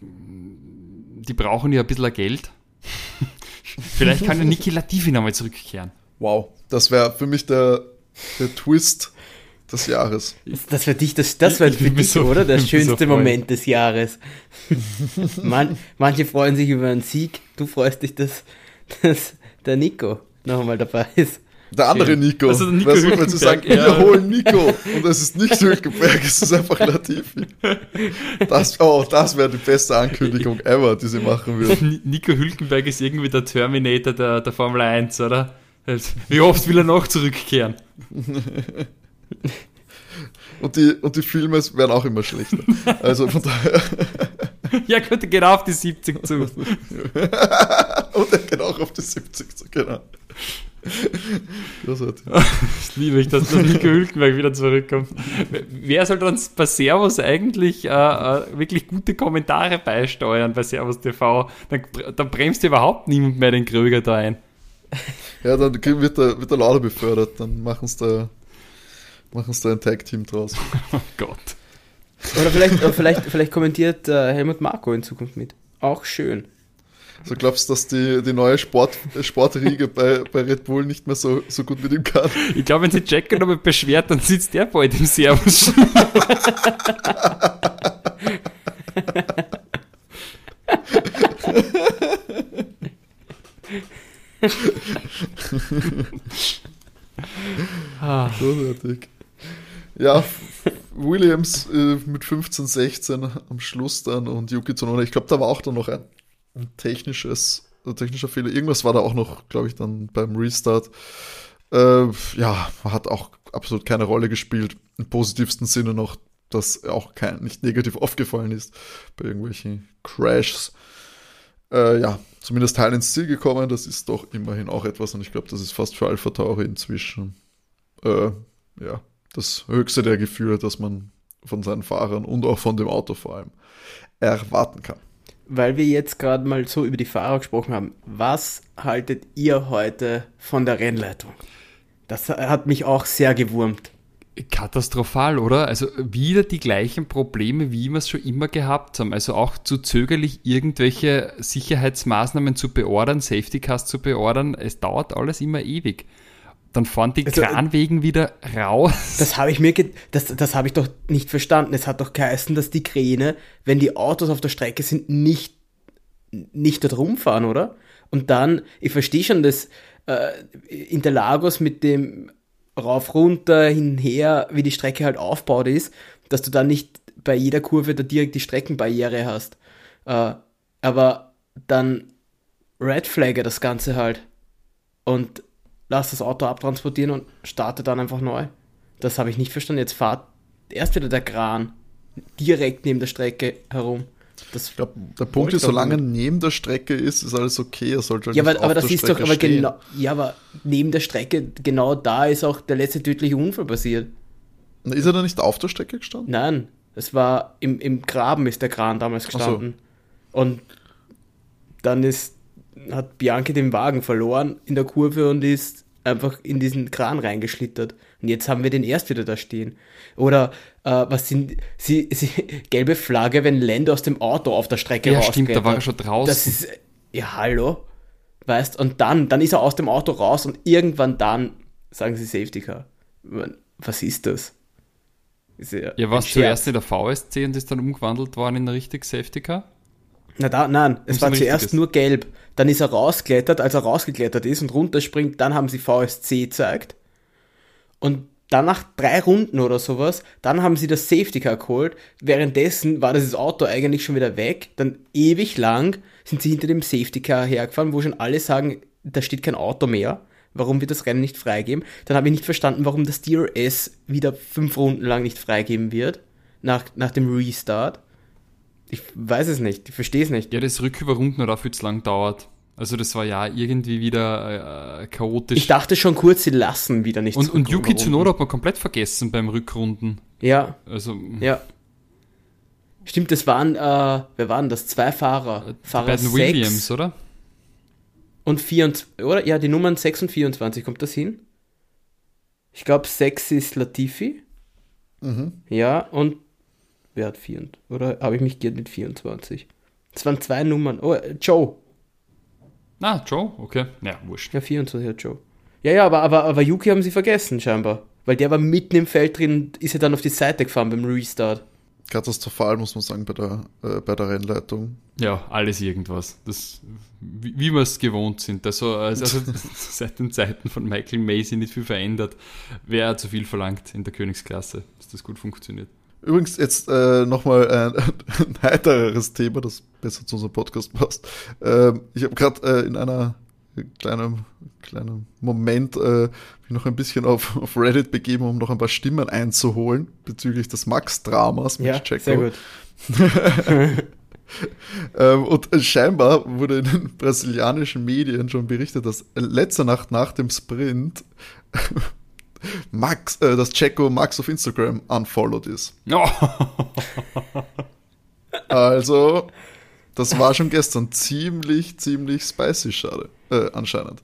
die brauchen ja ein bisschen Geld. Vielleicht kann der Niki Latifi nochmal zurückkehren. Wow, das wäre für mich der, der Twist des Jahres. Das wäre dich, das, das wäre für dich, so, oder? Der schönste so Moment des Jahres. Man, manche freuen sich über einen Sieg, du freust dich, dass, dass der Nico noch einmal dabei ist. Der andere Nico. Also der Nico du, wenn sie sagen, ja. wir holen Nico und es ist nicht Hülkenberg, es ist einfach Latifi. Das, oh, das wäre die beste Ankündigung ever, die sie machen würden. Nico Hülkenberg ist irgendwie der Terminator der, der Formel 1, oder? Wie oft will er noch zurückkehren? und, die, und die Filme werden auch immer schlechter. Also von daher. ja, gut, geht auf die 70 zu. und er geht auch auf die 70 zu, genau. Großartig. ich liebe ich, dass der Nico Hülkenberg wieder zurückkommt. Wer soll uns bei Servus eigentlich äh, äh, wirklich gute Kommentare beisteuern bei Servus TV? Dann, dann bremst überhaupt niemand mehr den Kröger da ein. Ja, dann wird der, wird der Lauder befördert, dann machen es da Machen sie da ein Tag-Team draus. Oh Gott. Oder vielleicht, oder vielleicht, vielleicht kommentiert äh, Helmut Marko in Zukunft mit. Auch schön. So glaubst du, dass die, die neue Sport, Sportriege bei, bei Red Bull nicht mehr so, so gut mit ihm kann? Ich glaube, wenn sich Jack nochmal beschwert, dann sitzt der bald im Servus. ah. Großartig. Ja, Williams äh, mit 15, 16 am Schluss dann und Yuki Tsunoda. Ich glaube, da war auch dann noch ein, ein technisches, ein technischer Fehler. Irgendwas war da auch noch, glaube ich, dann beim Restart. Äh, ja, hat auch absolut keine Rolle gespielt. Im positivsten Sinne noch, dass auch kein, nicht negativ aufgefallen ist bei irgendwelchen Crashs. Äh, ja, zumindest Teil ins Ziel gekommen. Das ist doch immerhin auch etwas und ich glaube, das ist fast für Alpha Tauri inzwischen. Äh, ja, das höchste der Gefühle, das man von seinen Fahrern und auch von dem Auto vor allem erwarten kann. Weil wir jetzt gerade mal so über die Fahrer gesprochen haben, was haltet ihr heute von der Rennleitung? Das hat mich auch sehr gewurmt. Katastrophal, oder? Also wieder die gleichen Probleme, wie wir es schon immer gehabt haben. Also auch zu zögerlich irgendwelche Sicherheitsmaßnahmen zu beordern, Safety Cars zu beordern. Es dauert alles immer ewig. Dann fahren die Also, äh, Kranwegen wieder raus. Das habe ich mir, das, das habe ich doch nicht verstanden. Es hat doch geheißen, dass die Kräne, wenn die Autos auf der Strecke sind, nicht, nicht dort rumfahren, oder? Und dann, ich verstehe schon, dass äh, Interlagos mit dem rauf, runter, hinher, wie die Strecke halt aufgebaut ist, dass du dann nicht bei jeder Kurve da direkt die Streckenbarriere hast. Äh, aber dann Red Flagge das Ganze halt und lass das Auto abtransportieren und starte dann einfach neu. Das habe ich nicht verstanden. Jetzt fahrt erst wieder der Kran direkt neben der Strecke herum. Das Ich glaube, der Punkt ist, solange neben der Strecke ist, ist alles okay. Er sollte halt ja, nicht aber, aber das der ist doch, Strecke aber stehen. genau, ja, aber neben der Strecke, genau da ist auch der letzte tödliche Unfall passiert. Ist er da nicht auf der Strecke gestanden? Nein, es war im, im Graben ist der Kran damals so. gestanden. Und dann ist, hat Bianchi den Wagen verloren in der Kurve und ist einfach in diesen Kran reingeschlittert. Und jetzt haben wir den erst wieder da stehen. Oder äh, was sind sie, sie gelbe Flagge, wenn Lando aus dem Auto auf der Strecke Ja, stimmt, da war er rausklettert. schon draußen. Das ist ja hallo, weißt? Und dann, dann ist er aus dem Auto raus und irgendwann dann sagen sie Safety Car. Was ist das? Ist ja, Ja, was zuerst in der VSC und ist dann umgewandelt worden in richtig Safety Car? Na da, nein, es war zuerst nur gelb. Dann ist er rausgeklettert, als er rausgeklettert ist und runterspringt, dann haben sie VSC gezeigt. Und dann nach drei Runden oder sowas, dann haben sie das Safety Car geholt. Währenddessen war das Auto eigentlich schon wieder weg. Dann ewig lang sind sie hinter dem Safety Car hergefahren, wo schon alle sagen, da steht kein Auto mehr. Warum wird das Rennen nicht freigeben? Dann habe ich nicht verstanden, warum das DRS wieder fünf Runden lang nicht freigeben wird. Nach, nach dem Restart. Ich weiß es nicht, ich verstehe es nicht. Ja, das Rücküberrunden hat auch viel zu lang dauert. Also das war ja irgendwie wieder äh, chaotisch. Ich dachte schon kurz, sie lassen wieder nicht und, und Yuki. Tsunoda hat man komplett vergessen beim Rückrunden. Ja, Also ja. Stimmt, das waren, äh, wer waren das? Zwei Fahrer. die Fahrer beiden 6 Williams, oder? und 24, oder? Ja, die Nummern 6 und 24, kommt das hin? Ich glaube, 6 ist Latifi. Mhm. Ja, und wer hat 4? Oder habe ich mich geirrt mit 24? Es waren zwei Nummern. Oh, äh, Joe. Ah, Joe, okay. Ja, wurscht. Ja, 24 hat Joe. Ja, ja, aber, aber, aber Yuki haben sie vergessen, scheinbar. Weil der war mitten im Feld drin und ist ja dann auf die Seite gefahren beim Restart. Katastrophal, muss man sagen, bei der, äh, bei der Rennleitung. Ja, alles irgendwas. Das, wie, wie wir es gewohnt sind. Also, also, also seit den Zeiten von Michael Macy nicht viel verändert. Wer zu viel verlangt in der Königsklasse, dass das gut funktioniert. Übrigens, jetzt äh, nochmal ein, ein heitereres Thema, das besser zu unserem Podcast passt. Ähm, ich habe gerade äh, in einer kleinen, kleinen Moment äh, mich noch ein bisschen auf, auf Reddit begeben, um noch ein paar Stimmen einzuholen bezüglich des Max-Dramas mit Ja, Checo. sehr gut. Ähm, und scheinbar wurde in den brasilianischen Medien schon berichtet, dass letzte Nacht nach dem Sprint Max, äh, dass Checo Max auf Instagram unfollowed ist. Oh, Also, das war schon gestern ziemlich, ziemlich spicy, schade. Äh, anscheinend.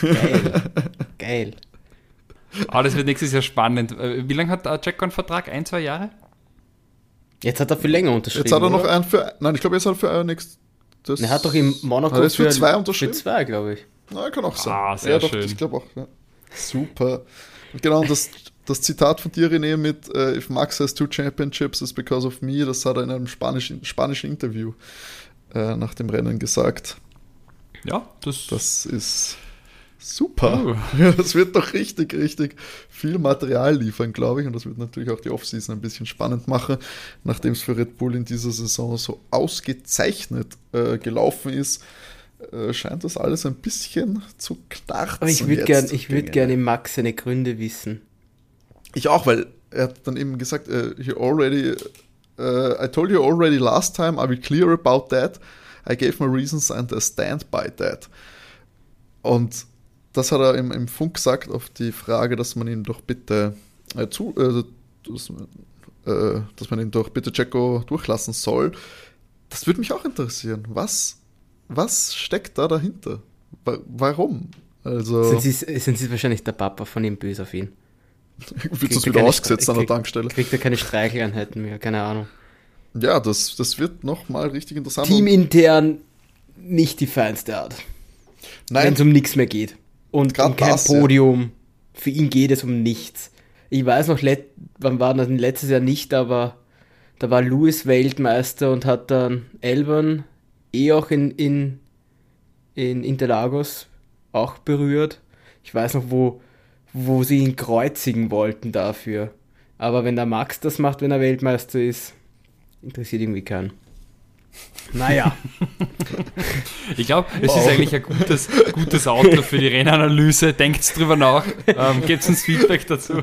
Geil. Geil. ah, das wird nächstes Jahr spannend. Äh, Wie lange hat äh, Checo einen Vertrag? Ein, zwei Jahre? Jetzt hat er viel länger unterschrieben. Jetzt hat er noch oder? einen für, nein, ich glaube, jetzt hat er für ein nächstes. Er hat doch im Monaco er jetzt für zwei unterschrieben? Für zwei, glaube ich. Na, kann auch sein. Ah, sehr ja, doch, schön. ich glaube auch. Ja. Super. Und genau, und das, das Zitat von dir, René, mit äh, If Max has two championships, it's because of me, das hat er in einem spanischen, spanischen Interview äh, nach dem Rennen gesagt. Ja, das, Das ist super. Oh. Das wird doch richtig, richtig viel Material liefern, glaube ich. Und das wird natürlich auch die Offseason ein bisschen spannend machen, nachdem es für Red Bull in dieser Saison so ausgezeichnet äh, gelaufen ist. Äh, scheint das alles ein bisschen zu knarzen. Aber ich würde gern, ich würd gerne Max seine Gründe wissen. ich auch, weil er hat dann eben gesagt, äh, he already, äh, I told you already last time, I will clear about that. I gave my reasons and I stand by that. Und das hat er im, im Funk gesagt auf die Frage, dass man ihn doch bitte äh, zu, äh, dass, äh, dass man ihn doch bitte Checo durchlassen soll. Das würde mich auch interessieren. Was, was steckt da dahinter? Wa- Warum? Also Sind, sie, sind sie wahrscheinlich der Papa von ihm böse auf ihn? wird das er wieder ausgesetzt Stre- an der Tankstelle. Kriegt er keine Streicheleinheiten mehr, keine Ahnung. Ja, das, das wird nochmal richtig interessant. Teamintern nicht die feinste Art. Wenn Nein, es um nichts mehr geht. und, und kein das, Podium. Ja. Für ihn geht es um nichts. Ich weiß noch, wann war das letztes Jahr nicht, aber da war Lewis Weltmeister und hat dann Elbern eh auch in, in, in Interlagos auch berührt. Ich weiß noch, wo, wo sie ihn kreuzigen wollten dafür. Aber wenn der Max das macht, wenn er Weltmeister ist, interessiert irgendwie keinen. Naja. Ich glaube, es wow. ist eigentlich ein gutes, gutes Auto für die Rennanalyse. Denkt drüber nach. Ähm, Gebt uns Feedback dazu.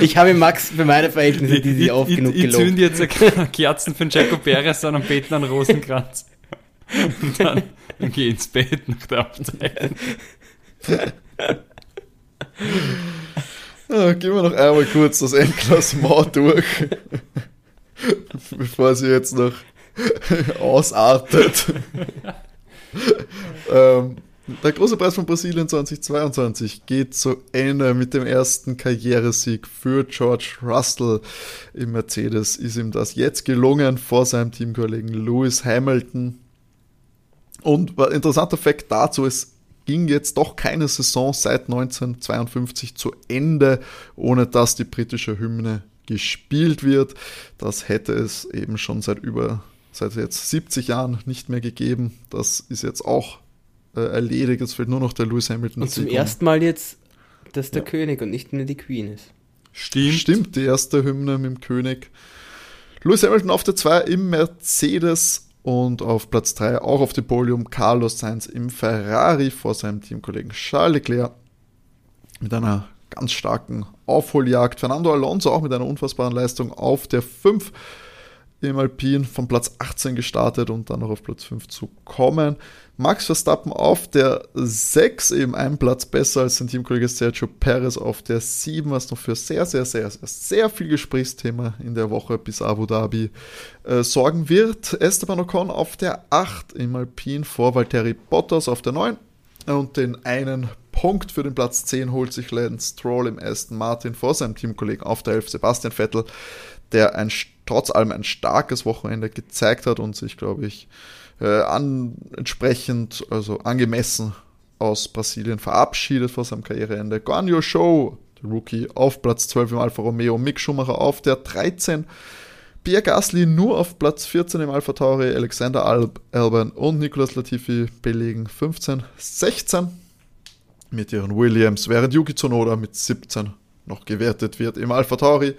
Ich habe Max für meine Verhältnisse, die sie oft genug gelobt. Ich zünde jetzt Kerzen für den Jaco Perez an und beten einen Rosenkranz. Und dann, dann geh ins Bett nach der Abzeit. Ja, gehen wir noch einmal kurz das Endklassement durch, bevor sie jetzt noch ausartet. ähm, der große Preis von Brasilien 2022 geht zu Ende mit dem ersten Karrieresieg für George Russell im Mercedes. Ist ihm das jetzt gelungen vor seinem Teamkollegen Lewis Hamilton. Und interessanter Fakt dazu, es ging jetzt doch keine Saison seit 1952 zu Ende, ohne dass die britische Hymne gespielt wird. Das hätte es eben schon seit über, seit jetzt 70 Jahren nicht mehr gegeben. Das ist jetzt auch äh, erledigt. Es fehlt nur noch der Lewis Hamilton. Und zum ersten Mal jetzt, dass der ja. König und nicht mehr die Queen ist. Stimmt. Stimmt, die erste Hymne mit dem König. Lewis Hamilton auf der 2 im Mercedes und auf Platz 3 auch auf dem Podium Carlos Sainz im Ferrari vor seinem Teamkollegen Charles Leclerc mit einer ganz starken Aufholjagd. Fernando Alonso auch mit einer unfassbaren Leistung auf der 5 im Alpin von Platz 18 gestartet und dann noch auf Platz 5 zu kommen. Max Verstappen auf der 6, eben einen Platz besser als sein Teamkollege Sergio Perez auf der 7, was noch für sehr, sehr, sehr, sehr, sehr viel Gesprächsthema in der Woche bis Abu Dhabi äh, sorgen wird. Esteban Ocon auf der 8 im Alpin vor Valtteri Bottas auf der 9 und den einen Punkt für den Platz 10 holt sich Lance Stroll im Aston Martin vor seinem Teamkollegen auf der 11 Sebastian Vettel, der ein, trotz allem ein starkes Wochenende gezeigt hat und sich, glaube ich, äh, an, entsprechend, also angemessen aus Brasilien verabschiedet vor seinem Karriereende. Guanyo Show, der Rookie, auf Platz 12 im Alfa Romeo, Mick Schumacher auf der 13. Pierre Gasly nur auf Platz 14 im Alpha Tauri, Alexander Alb, Alban und Nicolas Latifi belegen 15, 16 mit ihren Williams, während Yuki Tsunoda mit 17 noch gewertet wird im Alpha Tauri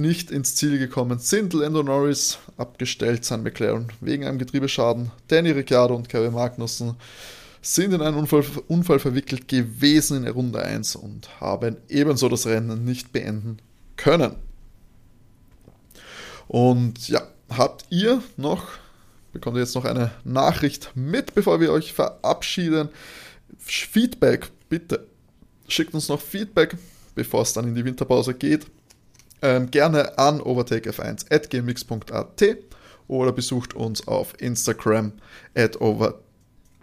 nicht ins Ziel gekommen sind. Lando Norris abgestellt, sein McLaren wegen einem Getriebeschaden. Danny Ricciardo und Kevin Magnussen sind in einen Unfall, Unfall verwickelt gewesen in Runde 1 und haben ebenso das Rennen nicht beenden können. Und ja, habt ihr noch, bekommt ihr jetzt noch eine Nachricht mit, bevor wir euch verabschieden? Feedback, bitte. Schickt uns noch Feedback, bevor es dann in die Winterpause geht ähm, gerne an overtakef1.gmx.at oder besucht uns auf Instagram at, over,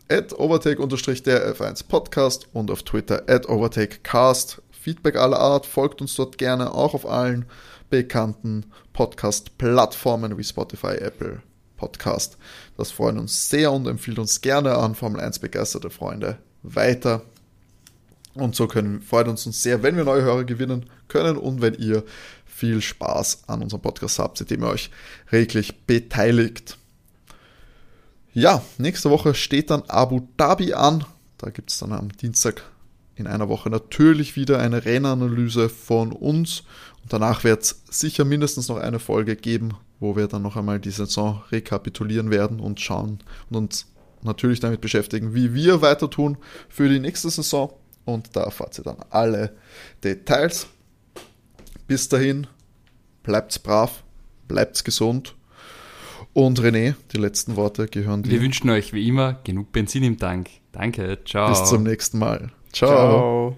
at overtake-der F1 Podcast und auf Twitter at overtakecast. Feedback aller Art, folgt uns dort gerne auch auf allen bekannten Podcast-Plattformen wie Spotify, Apple Podcast. Das freut uns sehr und empfiehlt uns gerne an Formel 1 begeisterte Freunde weiter. Und so können, freut uns sehr, wenn wir neue Hörer gewinnen können und wenn ihr viel Spaß an unserem Podcast habt, seitdem ihr euch reglich beteiligt. Ja, nächste Woche steht dann Abu Dhabi an. Da gibt es dann am Dienstag in einer Woche natürlich wieder eine Rennanalyse von uns. Und danach wird es sicher mindestens noch eine Folge geben, wo wir dann noch einmal die Saison rekapitulieren werden und schauen und uns natürlich damit beschäftigen, wie wir weiter tun für die nächste Saison. Und da erfahrt ihr dann alle Details. Bis dahin, bleibt's brav, bleibt's gesund. Und René, die letzten Worte gehören dir. Wir wünschen euch wie immer genug Benzin im Tank. Danke, ciao. Bis zum nächsten Mal. ciao. ciao.